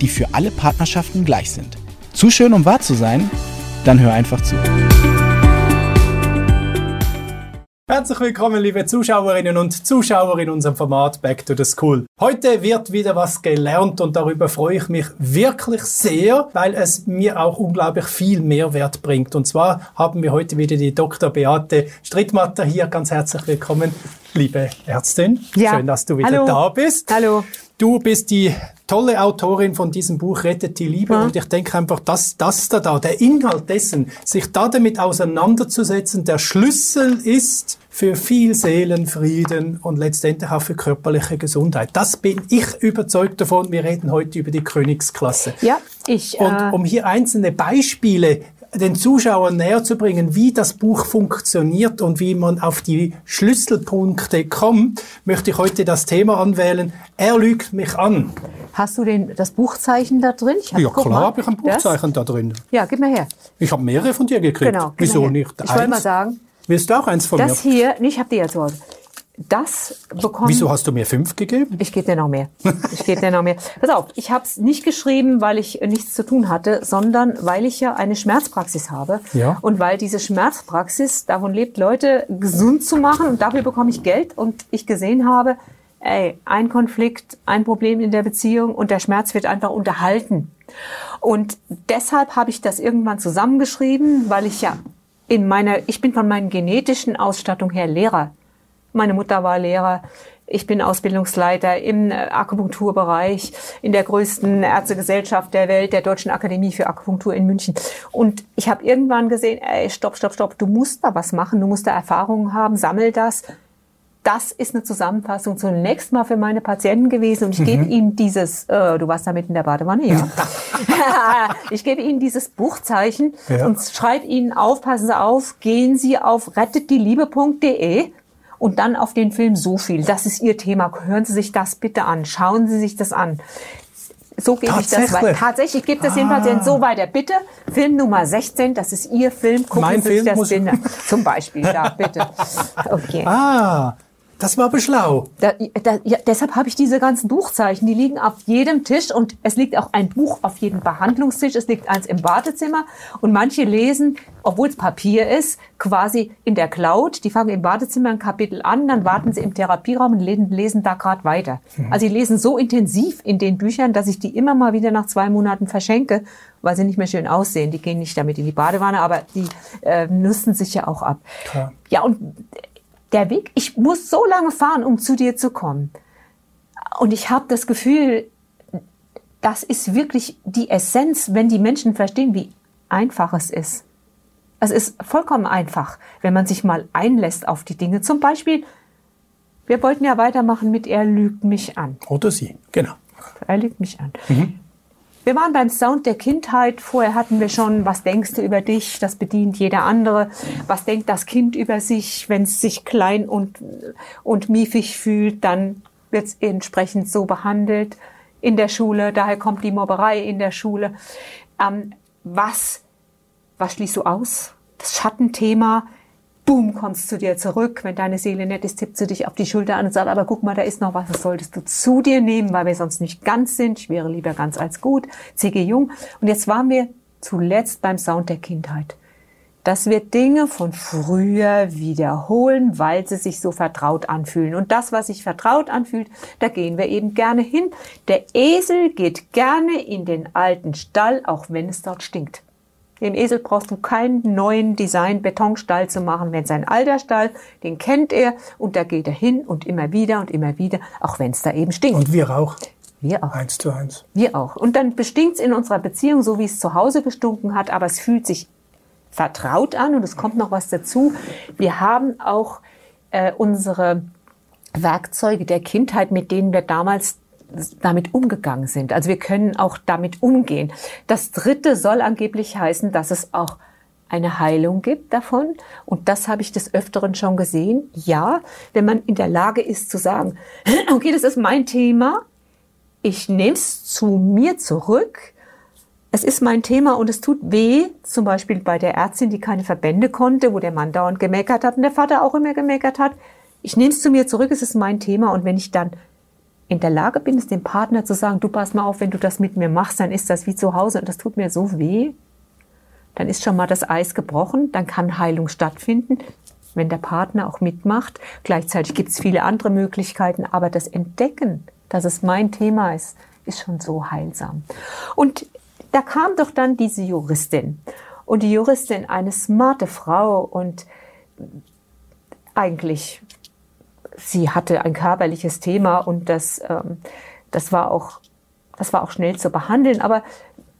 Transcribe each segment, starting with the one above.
die für alle Partnerschaften gleich sind. Zu schön, um wahr zu sein? Dann hör einfach zu. Herzlich willkommen, liebe Zuschauerinnen und Zuschauer in unserem Format Back to the School. Heute wird wieder was gelernt und darüber freue ich mich wirklich sehr, weil es mir auch unglaublich viel Mehrwert bringt. Und zwar haben wir heute wieder die Dr. Beate Strittmatter hier. Ganz herzlich willkommen, liebe Ärztin. Ja. Schön, dass du wieder Hallo. da bist. Hallo. Du bist die tolle Autorin von diesem Buch Rettet die Liebe Ja. und ich denke einfach, dass das da, da, der Inhalt dessen, sich da damit auseinanderzusetzen, der Schlüssel ist für viel Seelenfrieden und letztendlich auch für körperliche Gesundheit. Das bin ich überzeugt davon. Wir reden heute über die Königsklasse. Ja, ich. Und äh, um hier einzelne Beispiele den Zuschauern näher zu bringen, wie das Buch funktioniert und wie man auf die Schlüsselpunkte kommt, möchte ich heute das Thema anwählen. Er lügt mich an. hast du den, das Buchzeichen da drin? Hab- Ja, klar habe ich ein das? Buchzeichen da drin. Ja, gib mir her. Ich habe mehrere von dir gekriegt. Genau. Wieso nicht? Ich wollte Eins? mal sagen, Willst du auch eins von das mir? hier, nee, ich habe dir ja zu Hause. Das bekommt. Wieso hast du mir fünf gegeben? Ich gebe dir noch mehr. Ich gebe dir noch mehr. Pass auf, ich habe es nicht geschrieben, weil ich nichts zu tun hatte, sondern weil ich ja eine Schmerzpraxis habe. Ja. Und weil diese Schmerzpraxis davon lebt, Leute gesund zu machen und dafür bekomme ich Geld und ich gesehen habe, ey, ein Konflikt, ein Problem in der Beziehung und der Schmerz wird einfach unterhalten. Und deshalb habe ich das irgendwann zusammengeschrieben, weil ich ja in meiner, ich bin von meiner genetischen Ausstattung her Lehrer. Meine Mutter war Lehrer. Ich bin Ausbildungsleiter im äh, Akupunkturbereich in der größten Ärztegesellschaft der Welt, der Deutschen Akademie für Akupunktur in München. Und ich habe irgendwann gesehen, ey, stopp, stopp, stopp, du musst da was machen, du musst da Erfahrungen haben, sammel das. Das ist eine Zusammenfassung zunächst mal für meine Patienten gewesen und ich gebe ihnen dieses, äh, du warst da mit in der Badewanne, ja. ich gebe ihnen dieses Buchzeichen Ja. und schreibe ihnen auf, passen Sie auf, gehen Sie auf rettetdieliebe.de und dann auf den Film so viel. Das ist Ihr Thema. Hören Sie sich das bitte an. Schauen Sie sich das an. So gebe ich das weiter. Tatsächlich, ich gebe das den Patienten so weiter. Bitte, Film Nummer 16, das ist Ihr Film. Gucken Mein Sie sich Film das bitte. Zum Beispiel, da, bitte. Okay. Ah, das war aber schlau. Da, da, ja, deshalb habe ich diese ganzen Buchzeichen, die liegen auf jedem Tisch und es liegt auch ein Buch auf jedem Behandlungstisch, es liegt eins im Badezimmer und manche lesen, obwohl es Papier ist, quasi in der Cloud. Die fangen im Badezimmer ein Kapitel an, dann warten sie im Therapieraum und lesen, lesen da gerade weiter. Also sie lesen so intensiv in den Büchern, dass ich die immer mal wieder nach zwei Monaten verschenke, weil sie nicht mehr schön aussehen. Die gehen nicht damit in die Badewanne, aber die äh, nutzen sich ja auch ab. Klar. Ja, und der Weg, ich muss so lange fahren, um zu dir zu kommen. Und ich habe das Gefühl, das ist wirklich die Essenz, wenn die Menschen verstehen, wie einfach es ist. Es ist vollkommen einfach, wenn man sich mal einlässt auf die Dinge. Zum Beispiel, wir wollten ja weitermachen mit Er lügt mich an. Oder sie, genau. Er lügt mich an. Wir waren beim Sound der Kindheit. Vorher hatten wir schon, was denkst du über dich? Das bedient jeder andere. Was denkt das Kind über sich? Wenn es sich klein und, und miefig fühlt, dann wird es entsprechend so behandelt in der Schule. Daher kommt die Mobberei in der Schule. Ähm, was, was schließt du aus? Das Schattenthema. Boom, kommst zu dir zurück. Wenn deine Seele nett ist, tippt sie dich auf die Schulter an und sagt, aber guck mal, da ist noch was, das solltest du zu dir nehmen, weil wir sonst nicht ganz sind. Ich wäre lieber ganz als gut. C.G. Jung. Und jetzt waren wir zuletzt beim Sound der Kindheit. Dass wir Dinge von früher wiederholen, weil sie sich so vertraut anfühlen. Und das, was sich vertraut anfühlt, da gehen wir eben gerne hin. Der Esel geht gerne in den alten Stall, auch wenn es dort stinkt. Dem Esel brauchst du keinen neuen Design-Betonstall zu machen. Wenn sein alter Stall, den kennt er und da geht er hin und immer wieder und immer wieder, auch wenn es da eben stinkt. Und wir auch. wir auch. Eins zu eins. Wir auch. Und dann bestinkt's in unserer Beziehung, so wie es zu Hause gestunken hat, aber es fühlt sich vertraut an und es kommt noch was dazu. Wir haben auch äh, unsere Werkzeuge der Kindheit, mit denen wir damals damit umgegangen sind. Also wir können auch damit umgehen. Das dritte soll angeblich heißen, dass es auch eine Heilung gibt davon. Und das habe ich des Öfteren schon gesehen. Ja, wenn man in der Lage ist zu sagen, okay, das ist mein Thema, ich nehme es zu mir zurück, es ist mein Thema und es tut weh, zum Beispiel bei der Ärztin, die keine Verbände konnte, wo der Mann dauernd gemeckert hat und der Vater auch immer gemeckert hat. Ich nehme es zu mir zurück, es ist mein Thema und wenn ich dann in der Lage bin, es dem Partner zu sagen, du pass mal auf, wenn du das mit mir machst, dann ist das wie zu Hause und das tut mir so weh, dann ist schon mal das Eis gebrochen, dann kann Heilung stattfinden, wenn der Partner auch mitmacht. Gleichzeitig gibt es viele andere Möglichkeiten, aber das Entdecken, dass es mein Thema ist, ist schon so heilsam. Und da kam doch dann diese Juristin. Und die Juristin, eine smarte Frau und eigentlich, sie hatte ein körperliches Thema und das, ähm, das war auch, das war auch schnell zu behandeln. Aber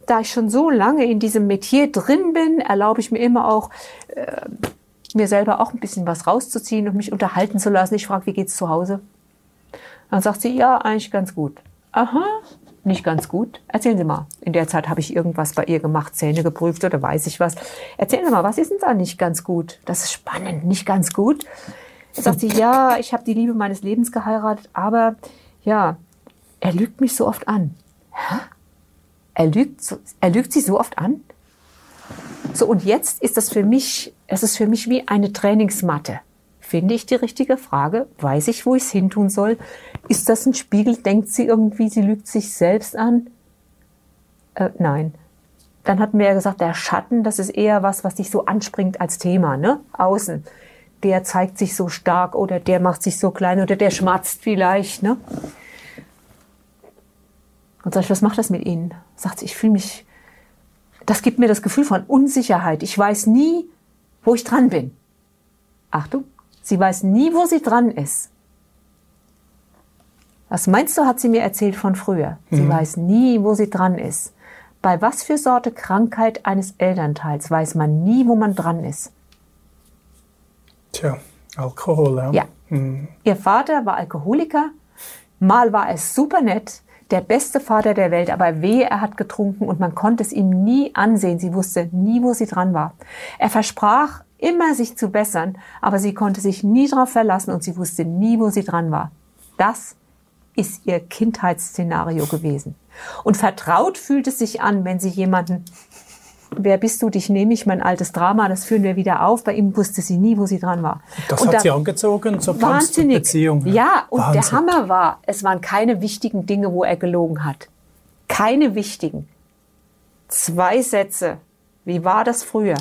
da ich schon so lange in diesem Metier drin bin, erlaube ich mir immer auch, äh, mir selber auch ein bisschen was rauszuziehen und mich unterhalten zu lassen. Ich frage, wie geht's zu Hause? Dann sagt sie, ja, eigentlich ganz gut. Aha, nicht ganz gut. Erzählen Sie mal. In der Zeit habe ich irgendwas bei ihr gemacht, Zähne geprüft oder weiß ich was. Erzählen Sie mal, was ist denn da nicht ganz gut? Das ist spannend, nicht ganz gut. Sagt sie, ja, ich habe die Liebe meines Lebens geheiratet, aber ja, er lügt mich so oft an. Hä? Er lügt, er lügt sie so oft an. So, und jetzt ist das für mich, es ist für mich wie eine Trainingsmatte. Finde ich die richtige Frage? Weiß ich, wo ich es hintun soll? Ist das ein Spiegel? Denkt sie irgendwie, sie lügt sich selbst an? Äh, nein. Dann hatten wir ja gesagt, der Schatten, das ist eher was, was dich so anspringt als Thema, ne? Außen. Der zeigt sich so stark oder der macht sich so klein oder der schmatzt vielleicht, ne? Und sag ich, was macht das mit Ihnen? Sagt sie, ich fühle mich, das gibt mir das Gefühl von Unsicherheit. Ich weiß nie, wo ich dran bin. Achtung, sie weiß nie, wo sie dran ist. Was meinst du, hat sie mir erzählt von früher? Sie mhm. weiß nie, wo sie dran ist. Bei was für Sorte Krankheit eines Elternteils weiß man nie, wo man dran ist? Tja, Alkohol, ja. Ja. Mhm. Ihr Vater war Alkoholiker. Mal war es super nett, der beste Vater der Welt, aber wehe, er hat getrunken und man konnte es ihm nie ansehen. Sie wusste nie, wo sie dran war. Er versprach immer, sich zu bessern, aber sie konnte sich nie darauf verlassen und sie wusste nie, wo sie dran war. Das ist ihr Kindheitsszenario gewesen. Und vertraut fühlt es sich an, wenn sie jemanden wer bist du, dich nehme ich, mein altes Drama, das führen wir wieder auf. Bei ihm wusste sie nie, wo sie dran war. Das und hat da, sie angezogen zur wahnsinnig. Beziehung. Ja, und Wahnsinn. der Hammer war, es waren keine wichtigen Dinge, wo er gelogen hat. Keine wichtigen. Zwei Sätze. Wie war das früher?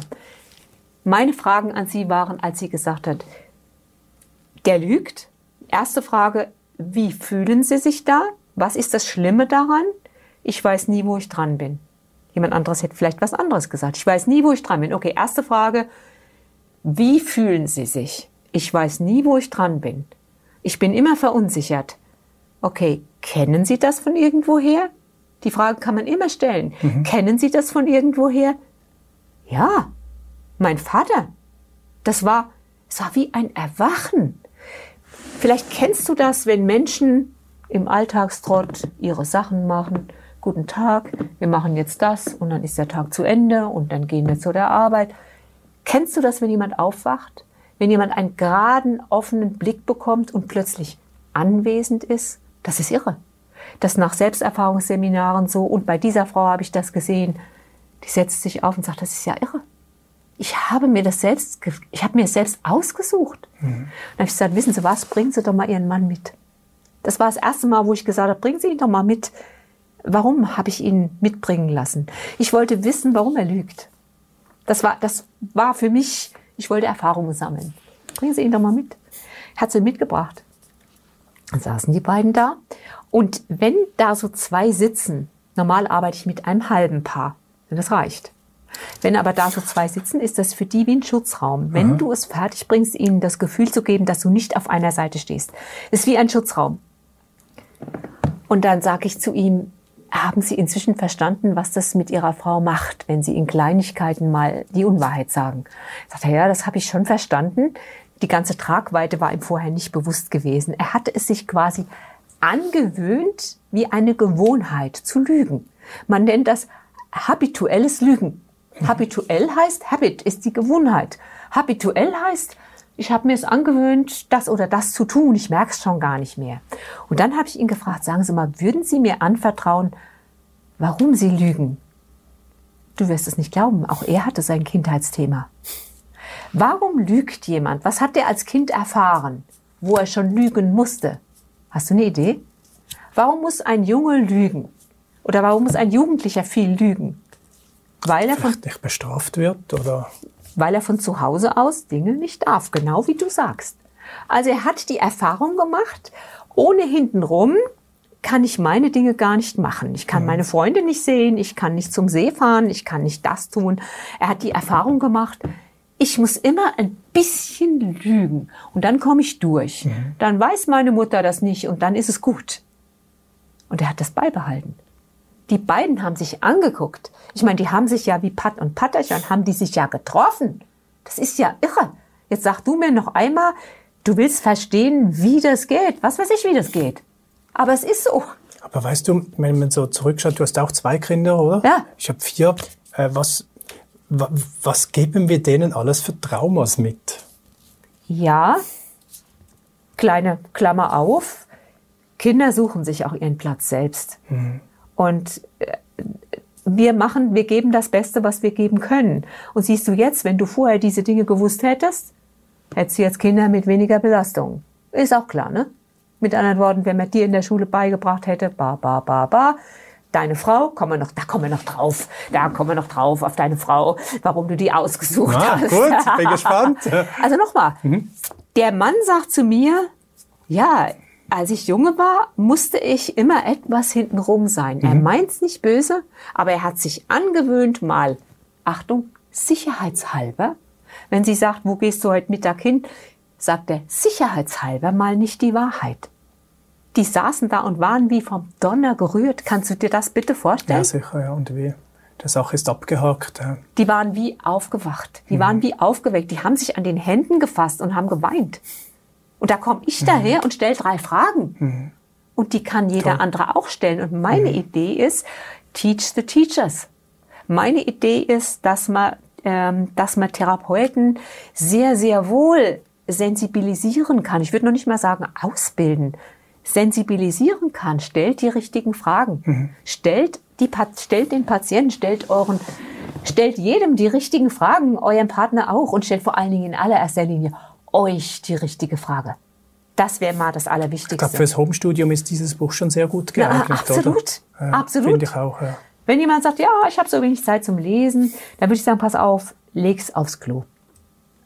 Meine Fragen an sie waren, als sie gesagt hat, der lügt. Erste Frage, wie fühlen Sie sich da? Was ist das Schlimme daran? Ich weiß nie, wo ich dran bin. Jemand anderes hätte vielleicht was anderes gesagt. Ich weiß nie, wo ich dran bin. Okay, erste Frage. Wie fühlen Sie sich? Ich weiß nie, wo ich dran bin. Ich bin immer verunsichert. Okay, kennen Sie das von irgendwoher? Die Frage kann man immer stellen. Mhm. Kennen Sie das von irgendwoher? Ja, mein Vater. Das war, es war wie ein Erwachen. Vielleicht kennst du das, wenn Menschen im Alltagstrott ihre Sachen machen guten Tag, wir machen jetzt das und dann ist der Tag zu Ende und dann gehen wir zu der Arbeit. Kennst du das, wenn jemand aufwacht? Wenn jemand einen geraden, offenen Blick bekommt und plötzlich anwesend ist? Das ist irre. Das nach Selbsterfahrungsseminaren so und bei dieser Frau habe ich das gesehen. Die setzt sich auf und sagt, das ist ja irre. Ich habe mir das selbst, ich habe mir das selbst ausgesucht. Mhm. Dann habe ich gesagt, wissen Sie was, bringen Sie doch mal Ihren Mann mit. Das war das erste Mal, wo ich gesagt habe, bringen Sie ihn doch mal mit. Warum habe ich ihn mitbringen lassen? Ich wollte wissen, warum er lügt. Das war, das war für mich, ich wollte Erfahrungen sammeln. Bringen Sie ihn doch mal mit. Hat sie mitgebracht. Dann saßen die beiden da. Und wenn da so zwei sitzen, normal arbeite ich mit einem halben Paar. Das reicht. Wenn aber da so zwei sitzen, ist das für die wie ein Schutzraum. Wenn Aha. du es fertig bringst, ihnen das Gefühl zu geben, dass du nicht auf einer Seite stehst. ist wie ein Schutzraum. Und dann sage ich zu ihm, haben Sie inzwischen verstanden, was das mit Ihrer Frau macht, wenn Sie in Kleinigkeiten mal die Unwahrheit sagen? Sagt er, ja, das habe ich schon verstanden. Die ganze Tragweite war ihm vorher nicht bewusst gewesen. Er hatte es sich quasi angewöhnt, wie eine Gewohnheit zu lügen. Man nennt das habituelles Lügen. Habituell heißt, Habit ist die Gewohnheit. Habituell heißt, ich habe mir es angewöhnt, das oder das zu tun, ich merke es schon gar nicht mehr. Und dann habe ich ihn gefragt, sagen Sie mal, würden Sie mir anvertrauen, warum Sie lügen? Du wirst es nicht glauben, auch er hatte sein Kindheitsthema. Warum lügt jemand? Was hat er als Kind erfahren, wo er schon lügen musste? Hast du eine Idee? Warum muss ein Junge lügen? Oder warum muss ein Jugendlicher viel lügen? Weil er von, nicht bestraft wird oder? Weil er von zu Hause aus Dinge nicht darf, genau wie du sagst. Also er hat die Erfahrung gemacht, ohne hintenrum kann ich meine Dinge gar nicht machen. Ich kann mhm. meine Freunde nicht sehen, ich kann nicht zum See fahren, ich kann nicht das tun. Er hat die Erfahrung gemacht, ich muss immer ein bisschen lügen und dann komme ich durch. Mhm. Dann weiß meine Mutter das nicht und dann ist es gut. Und er hat das beibehalten. Die beiden haben sich angeguckt. Ich meine, die haben sich ja wie Pat und Patterchen, haben die sich ja getroffen. Das ist ja irre. Jetzt sag du mir noch einmal, du willst verstehen, wie das geht. Was weiß ich, wie das geht. Aber es ist so. Aber weißt du, wenn man so zurückschaut, du hast auch zwei Kinder, oder? Ja. Ich habe vier. Äh, was, was geben wir denen alles für Traumas mit? Ja, kleine Klammer auf. Kinder suchen sich auch ihren Platz selbst. Mhm. Und äh, wir machen, wir geben das Beste, was wir geben können. Und siehst du jetzt, wenn du vorher diese Dinge gewusst hättest, hättest du jetzt Kinder mit weniger Belastung. Ist auch klar, ne? Mit anderen Worten, wenn man dir in der Schule beigebracht hätte, ba, ba, ba, ba, deine Frau, kommen wir noch, da kommen wir noch drauf, da kommen wir noch drauf auf deine Frau, warum du die ausgesucht Na, hast. Gut, bin gespannt. Also nochmal, mhm. der Mann sagt zu mir, ja, als ich junge war, musste ich immer etwas hintenrum sein. Mhm. Er meint's nicht böse, aber er hat sich angewöhnt, mal, Achtung, sicherheitshalber, wenn sie sagt, wo gehst du heute Mittag hin, sagt er sicherheitshalber mal nicht die Wahrheit. Die saßen da und waren wie vom Donner gerührt. Kannst du dir das bitte vorstellen? Ja, sicher, ja. Und wie? Der Sache ist abgehakt. Ja. Die waren wie aufgewacht. Die mhm. waren wie aufgeweckt. Die haben sich an den Händen gefasst und haben geweint. Und da komme ich mhm. daher und stelle drei Fragen. Mhm. Und die kann jeder Toll. andere auch stellen. Und meine mhm. Idee ist, teach the teachers. Meine Idee ist, dass man, ähm, dass man Therapeuten sehr, sehr wohl sensibilisieren kann. Ich würde noch nicht mal sagen ausbilden. Sensibilisieren kann, stellt die richtigen Fragen. Mhm. Stellt, die, stellt den Patienten, stellt euren, stellt jedem die richtigen Fragen, eurem Partner auch und stellt vor allen Dingen in allererster Linie euch die richtige Frage. Das wäre mal das Allerwichtigste. Ich glaube, fürs Homestudium ist dieses Buch schon sehr gut geeignet, ja, absolut, oder? absolut. Finde ich auch, ja. Wenn jemand sagt, ja, ich habe so wenig Zeit zum Lesen, dann würde ich sagen, pass auf, leg's aufs Klo.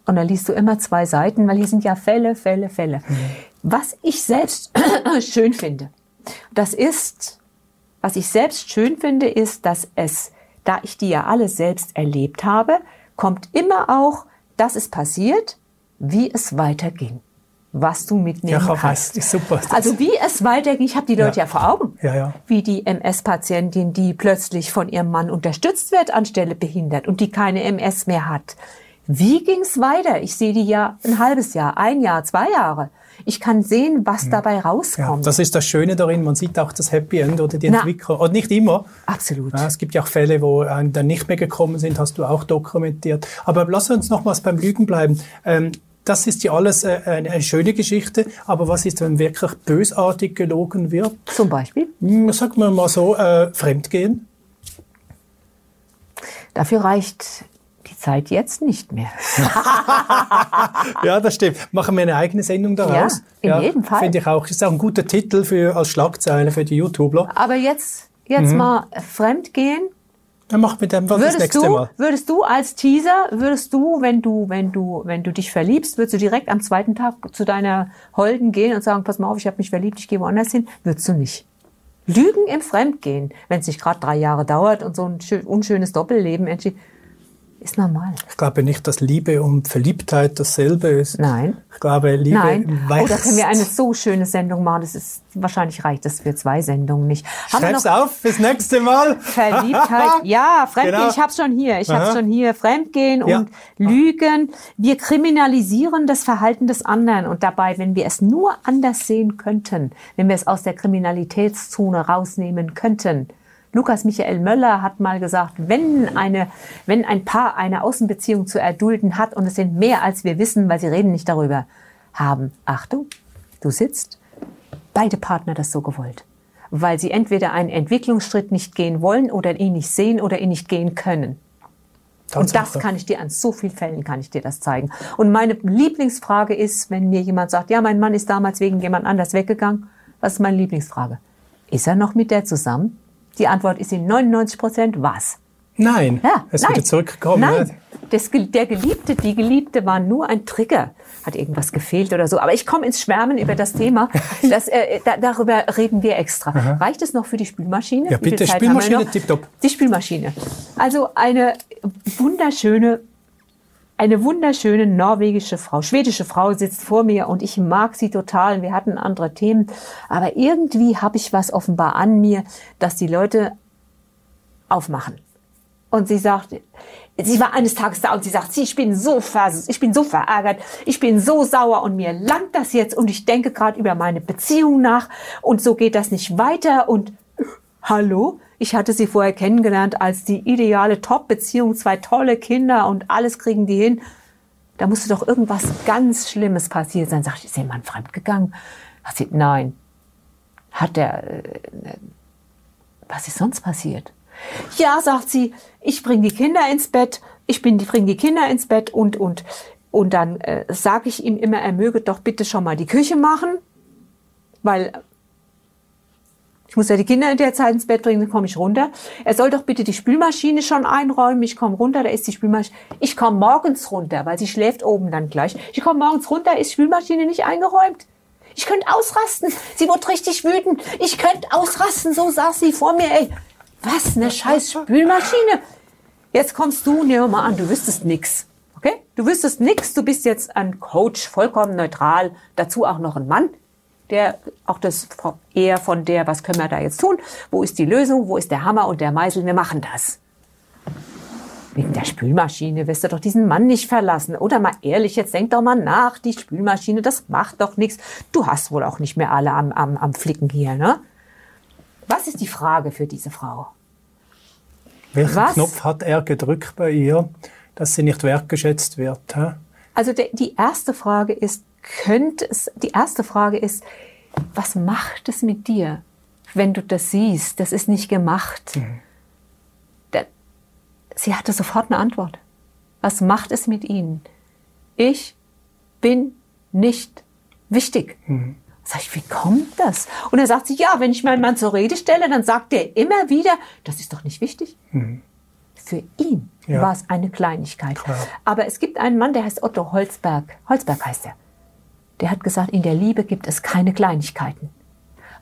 Und dann liest du immer zwei Seiten, weil hier sind ja Fälle, Fälle, Fälle. Mhm. Was ich selbst schön finde, das ist, was ich selbst schön finde, ist, dass es, da ich die ja alle selbst erlebt habe, kommt immer auch, dass es passiert, wie es weiterging. Was du mitnehmen ja, kannst. Ist super. Also wie es weiterging, ich habe die Leute ja. ja, vor Augen. Ja, ja. Wie die MS-Patientin, die plötzlich von ihrem Mann unterstützt wird anstelle behindert und die keine MS mehr hat. Wie ging's weiter? Ich sehe die ja ein halbes Jahr, ein Jahr, zwei Jahre. Ich kann sehen, was dabei rauskommt. Ja, das ist das Schöne darin. Man sieht auch das Happy End oder die Na, Entwickler. Und nicht immer. Absolut. Ja, es gibt ja auch Fälle, wo dann nicht mehr gekommen sind, hast du auch dokumentiert. Aber lass uns nochmals beim Lügen bleiben. Ähm, das ist ja alles äh, eine, eine, schöne Geschichte, aber was ist, wenn wirklich bösartig gelogen wird? Zum Beispiel? Hm, sagen wir mal so, äh, Fremdgehen. Dafür reicht die Zeit jetzt nicht mehr. ja, das stimmt. Machen wir eine eigene Sendung daraus. Ja, in ja, jedem Fall. Finde ich auch. Ist auch ein guter Titel für, als Schlagzeile für die YouTuber. Aber jetzt, jetzt mhm. mal Fremdgehen dann mach mit dem was würdest das nächste du, Mal. Würdest du als Teaser, würdest du, wenn du, wenn du, wenn du dich verliebst, würdest du direkt am zweiten Tag zu deiner Holden gehen und sagen, pass mal auf, ich habe mich verliebt, ich gehe woanders hin? Würdest du nicht. Lügen im Fremdgehen, wenn es nicht gerade drei Jahre dauert und so ein unschönes Doppelleben entsteht. Ist normal. Ich glaube nicht, dass Liebe und Verliebtheit dasselbe ist. Nein. Ich glaube, Liebe Nein. wächst. Oh, da können wir eine so schöne Sendung machen. Das ist, wahrscheinlich reicht das für zwei Sendungen nicht. Haben Schreib's noch auf fürs nächste Mal. Verliebtheit, ja, Fremdgehen, Genau. ich hab's schon hier, ich hab's Aha. schon hier, Fremdgehen Ja. und Lügen. Wir kriminalisieren das Verhalten des anderen und dabei, wenn wir es nur anders sehen könnten, wenn wir es aus der Kriminalitätszone rausnehmen könnten. Lukas Michael Möller hat mal gesagt, wenn eine, wenn ein Paar eine Außenbeziehung zu erdulden hat und es sind mehr als wir wissen, weil sie reden nicht darüber, haben, Achtung, du sitzt, beide Partner das so gewollt. Weil sie entweder einen Entwicklungsschritt nicht gehen wollen oder ihn nicht sehen oder ihn nicht gehen können. Und das kann ich dir an so vielen Fällen kann ich dir das zeigen. Und meine Lieblingsfrage ist, wenn mir jemand sagt, ja, mein Mann ist damals wegen jemand anders weggegangen. Was ist meine Lieblingsfrage? Ist er noch mit der zusammen? Die Antwort ist in 99 Prozent was? Nein, Ja, es ist nein. wieder zurückgekommen. Nein, ne? das, der Geliebte, die Geliebte war nur ein Trigger. Hat irgendwas gefehlt oder so. Aber ich komme ins Schwärmen über das Thema. Das, äh, da, darüber reden wir extra. Reicht es noch für die Spülmaschine? Ja, bitte, Spülmaschine, tipptopp. Die Spülmaschine. Also eine wunderschöne eine wunderschöne norwegische Frau, schwedische Frau sitzt vor mir und ich mag sie total. Wir hatten andere Themen, aber irgendwie habe ich was offenbar an mir, dass die Leute aufmachen. Und sie sagt, sie war eines Tages da und sie sagt, ich bin so vers ich bin so verärgert, ich bin so sauer und mir langt das jetzt und ich denke gerade über meine Beziehung nach. Und so geht das nicht weiter. Und hallo, ich hatte sie vorher kennengelernt als die ideale Top-Beziehung, zwei tolle Kinder und alles kriegen die hin. Da musste doch irgendwas ganz Schlimmes passiert sein. Sagt, ist jemand fremdgegangen? Hat sie, nein. Hat der, äh, was ist sonst passiert? Ja, sagt sie, ich bringe die Kinder ins Bett, ich bin die bringe die Kinder ins Bett und und und dann äh, sage ich ihm immer, er möge doch bitte schon mal die Küche machen, weil ich muss ja die Kinder in der Zeit ins Bett bringen, dann komme ich runter. Er soll doch bitte die Spülmaschine schon einräumen. Ich komme runter, da ist die Spülmaschine. Ich komme morgens runter, weil sie schläft oben dann gleich. Ich komme morgens runter, ist die Spülmaschine nicht eingeräumt. Ich könnte ausrasten. Sie wurde richtig wütend. Ich könnte ausrasten. So saß sie vor mir. Ey, was eine scheiß Spülmaschine. Jetzt kommst du, nehmen wir mal an, du wüsstest nix. Okay? Du wüsstest nix. Du bist jetzt ein Coach, vollkommen neutral. Dazu auch noch ein Mann der auch das eher von der, was können wir da jetzt tun? Wo ist die Lösung? Wo ist der Hammer und der Meißel? Wir machen das. Wegen der Spülmaschine wirst du doch diesen Mann nicht verlassen. Oder mal ehrlich, jetzt denk doch mal nach, die Spülmaschine, das macht doch nichts. Du hast wohl auch nicht mehr alle am, am, am Flicken hier, ne? Was ist die Frage für diese Frau? Welchen Was? Knopf hat er gedrückt bei ihr, dass sie nicht wertgeschätzt wird? Hä? Also die erste Frage ist, könnte es, die erste Frage ist, was macht es mit dir, wenn du das siehst? Das ist nicht gemacht. Da- sie hatte sofort eine Antwort. Was macht es mit ihnen? Ich bin nicht wichtig. Sag ich, wie kommt das? Und er sagt sie, ja, wenn ich meinen Mann zur Rede stelle, dann sagt er immer wieder, das ist doch nicht wichtig. Für ihn Ja. war es eine Kleinigkeit. Klar. Aber es gibt einen Mann, der heißt Otto Holzberg. Holzberg heißt er. Der hat gesagt, in der Liebe gibt es keine Kleinigkeiten.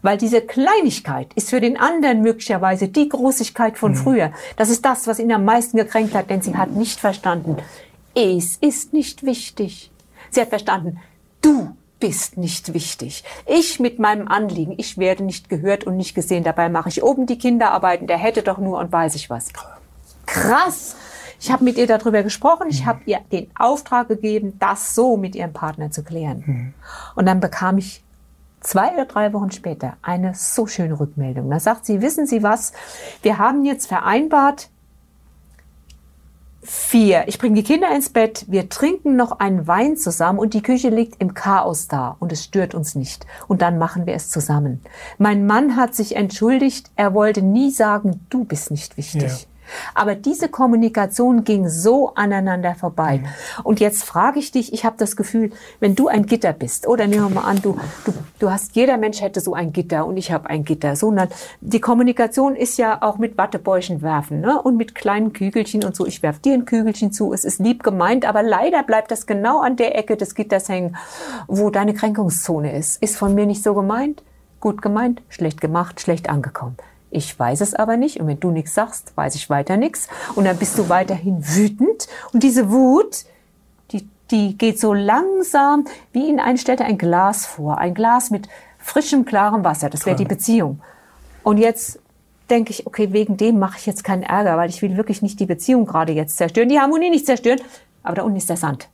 Weil diese Kleinigkeit ist für den anderen möglicherweise die Großigkeit von früher. Das ist das, was ihn am meisten gekränkt hat, denn sie hat nicht verstanden, es ist nicht wichtig. Sie hat verstanden, du bist nicht wichtig. Ich mit meinem Anliegen, ich werde nicht gehört und nicht gesehen. Dabei mache ich oben die Kinderarbeiten, der hätte doch nur und weiß ich was. Krass. Ich habe mit ihr darüber gesprochen. Ich habe ihr den Auftrag gegeben, das so mit ihrem Partner zu klären. Und dann bekam ich zwei oder drei Wochen später eine so schöne Rückmeldung. Da sagt sie, wissen Sie was? Wir haben jetzt vereinbart, vier, ich bringe die Kinder ins Bett, wir trinken noch einen Wein zusammen und die Küche liegt im Chaos da und es stört uns nicht. Und dann machen wir es zusammen. Mein Mann hat sich entschuldigt, er wollte nie sagen, du bist nicht wichtig. Ja. Aber diese Kommunikation ging so aneinander vorbei. Und jetzt frage ich dich, ich habe das Gefühl, wenn du ein Gitter bist, oder nehmen wir mal an, du, du, du hast, jeder Mensch hätte so ein Gitter und ich habe ein Gitter, sondern die Kommunikation ist ja auch mit Wattebäuschen werfen ne? und mit kleinen Kügelchen und so. Ich werf dir ein Kügelchen zu, es ist lieb gemeint, aber leider bleibt das genau an der Ecke des Gitters hängen, wo deine Kränkungszone ist. Ist von mir nicht so gemeint? Gut gemeint, schlecht gemacht, schlecht angekommen. Ich weiß es aber nicht. Und wenn du nichts sagst, weiß ich weiter nichts. Und dann bist du weiterhin wütend. Und diese Wut, die, die geht so langsam, wie in einen stellt er ein Glas vor. Ein Glas mit frischem, klarem Wasser. Das wäre die Beziehung. Und jetzt denke ich, okay, wegen dem mache ich jetzt keinen Ärger, weil ich will wirklich nicht die Beziehung gerade jetzt zerstören, die Harmonie nicht zerstören. Aber da unten ist der Sand.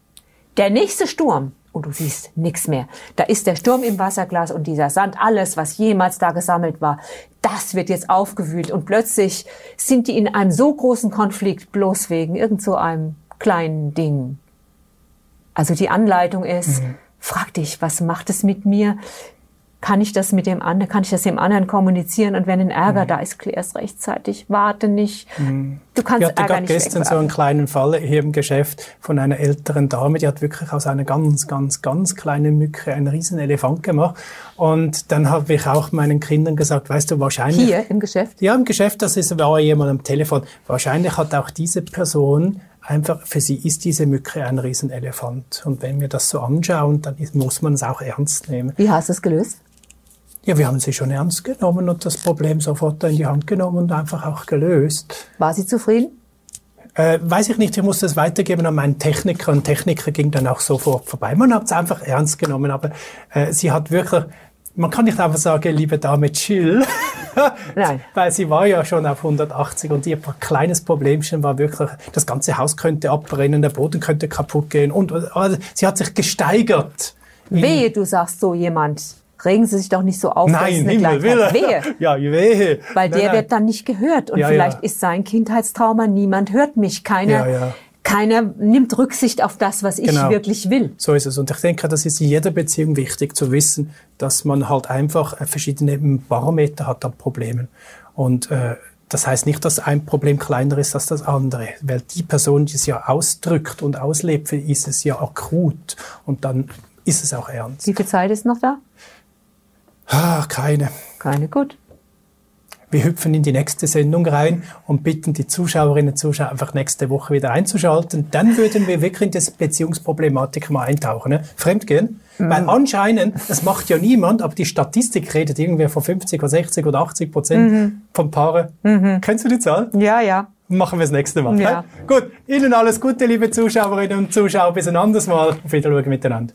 Der nächste Sturm, und du siehst nichts mehr. Da ist der Sturm im Wasserglas und dieser Sand, alles, was jemals da gesammelt war, das wird jetzt aufgewühlt und plötzlich sind die in einem so großen Konflikt bloß wegen irgend so einem kleinen Ding. Also die Anleitung ist, mhm. frag dich, was macht es mit mir? Kann ich das mit dem anderen, kann ich das dem anderen kommunizieren und wenn ein Ärger mhm. da ist, klär es rechtzeitig, warte nicht. Mhm. Du kannst ich hatte Ärger nicht gestern so einen kleinen Fall hier im Geschäft von einer älteren Dame, die hat wirklich aus einer ganz, ganz, ganz kleinen Mücke einen riesen Elefant gemacht und dann habe ich auch meinen Kindern gesagt, weißt du, wahrscheinlich... Hier im Geschäft? Ja, im Geschäft, das ist, war jemand am Telefon. Wahrscheinlich hat auch diese Person einfach, für sie ist diese Mücke ein Riesenelefant. Und wenn wir das so anschauen, dann muss man es auch ernst nehmen. Wie hast du es gelöst? Ja, wir haben sie schon ernst genommen und das Problem sofort in die Hand genommen und einfach auch gelöst. War sie zufrieden? Äh, weiß ich nicht, ich musste es weitergeben an meinen Techniker und Techniker ging dann auch sofort vorbei. Man hat es einfach ernst genommen, aber äh, sie hat wirklich, man kann nicht einfach sagen, liebe Dame, chill. Nein. Weil sie war ja schon auf 180 und ihr kleines Problemchen war wirklich, das ganze Haus könnte abbrennen, der Boden könnte kaputt gehen und also, sie hat sich gesteigert. Wehe, du sagst so jemand regen Sie sich doch nicht so auf. Nein, Himmel, will Wehe. Ja, wehe. Weil der nein. wird dann nicht gehört. Und ja, vielleicht ja. ist sein Kindheitstrauma, niemand hört mich. Keiner, Ja, ja. Keiner nimmt Rücksicht auf das, was ich Genau. wirklich will. So ist es. Und ich denke, das ist in jeder Beziehung wichtig zu wissen, dass man halt einfach äh, verschiedene Barometer hat an Problemen. Und äh, das heißt nicht, dass ein Problem kleiner ist als das andere, weil die Person, die es ja ausdrückt und auslebt, ist es ja akut und dann ist es auch ernst. Wie viel Zeit ist noch da? Ah, keine. Keine, gut. Wir hüpfen in die nächste Sendung rein und bitten die Zuschauerinnen und Zuschauer einfach nächste Woche wieder einzuschalten. Dann würden wir wirklich in das Beziehungsproblematik mal eintauchen. Ne? Fremdgehen. Weil anscheinend, das macht ja niemand, aber die Statistik redet irgendwie von 50 oder 60 oder 80 Prozent von Paaren. Kennst du die Zahl? Ja, ja. Machen wir das nächste Mal. Ja. ne? Gut, Ihnen alles Gute, liebe Zuschauerinnen und Zuschauer. Bis ein anderes Mal. Auf Wiedersehen miteinander.